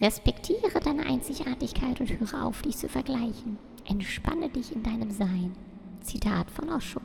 Respektiere deine Einzigartigkeit und höre auf, dich zu vergleichen. Entspanne dich in deinem Sein. Zitat von Osho.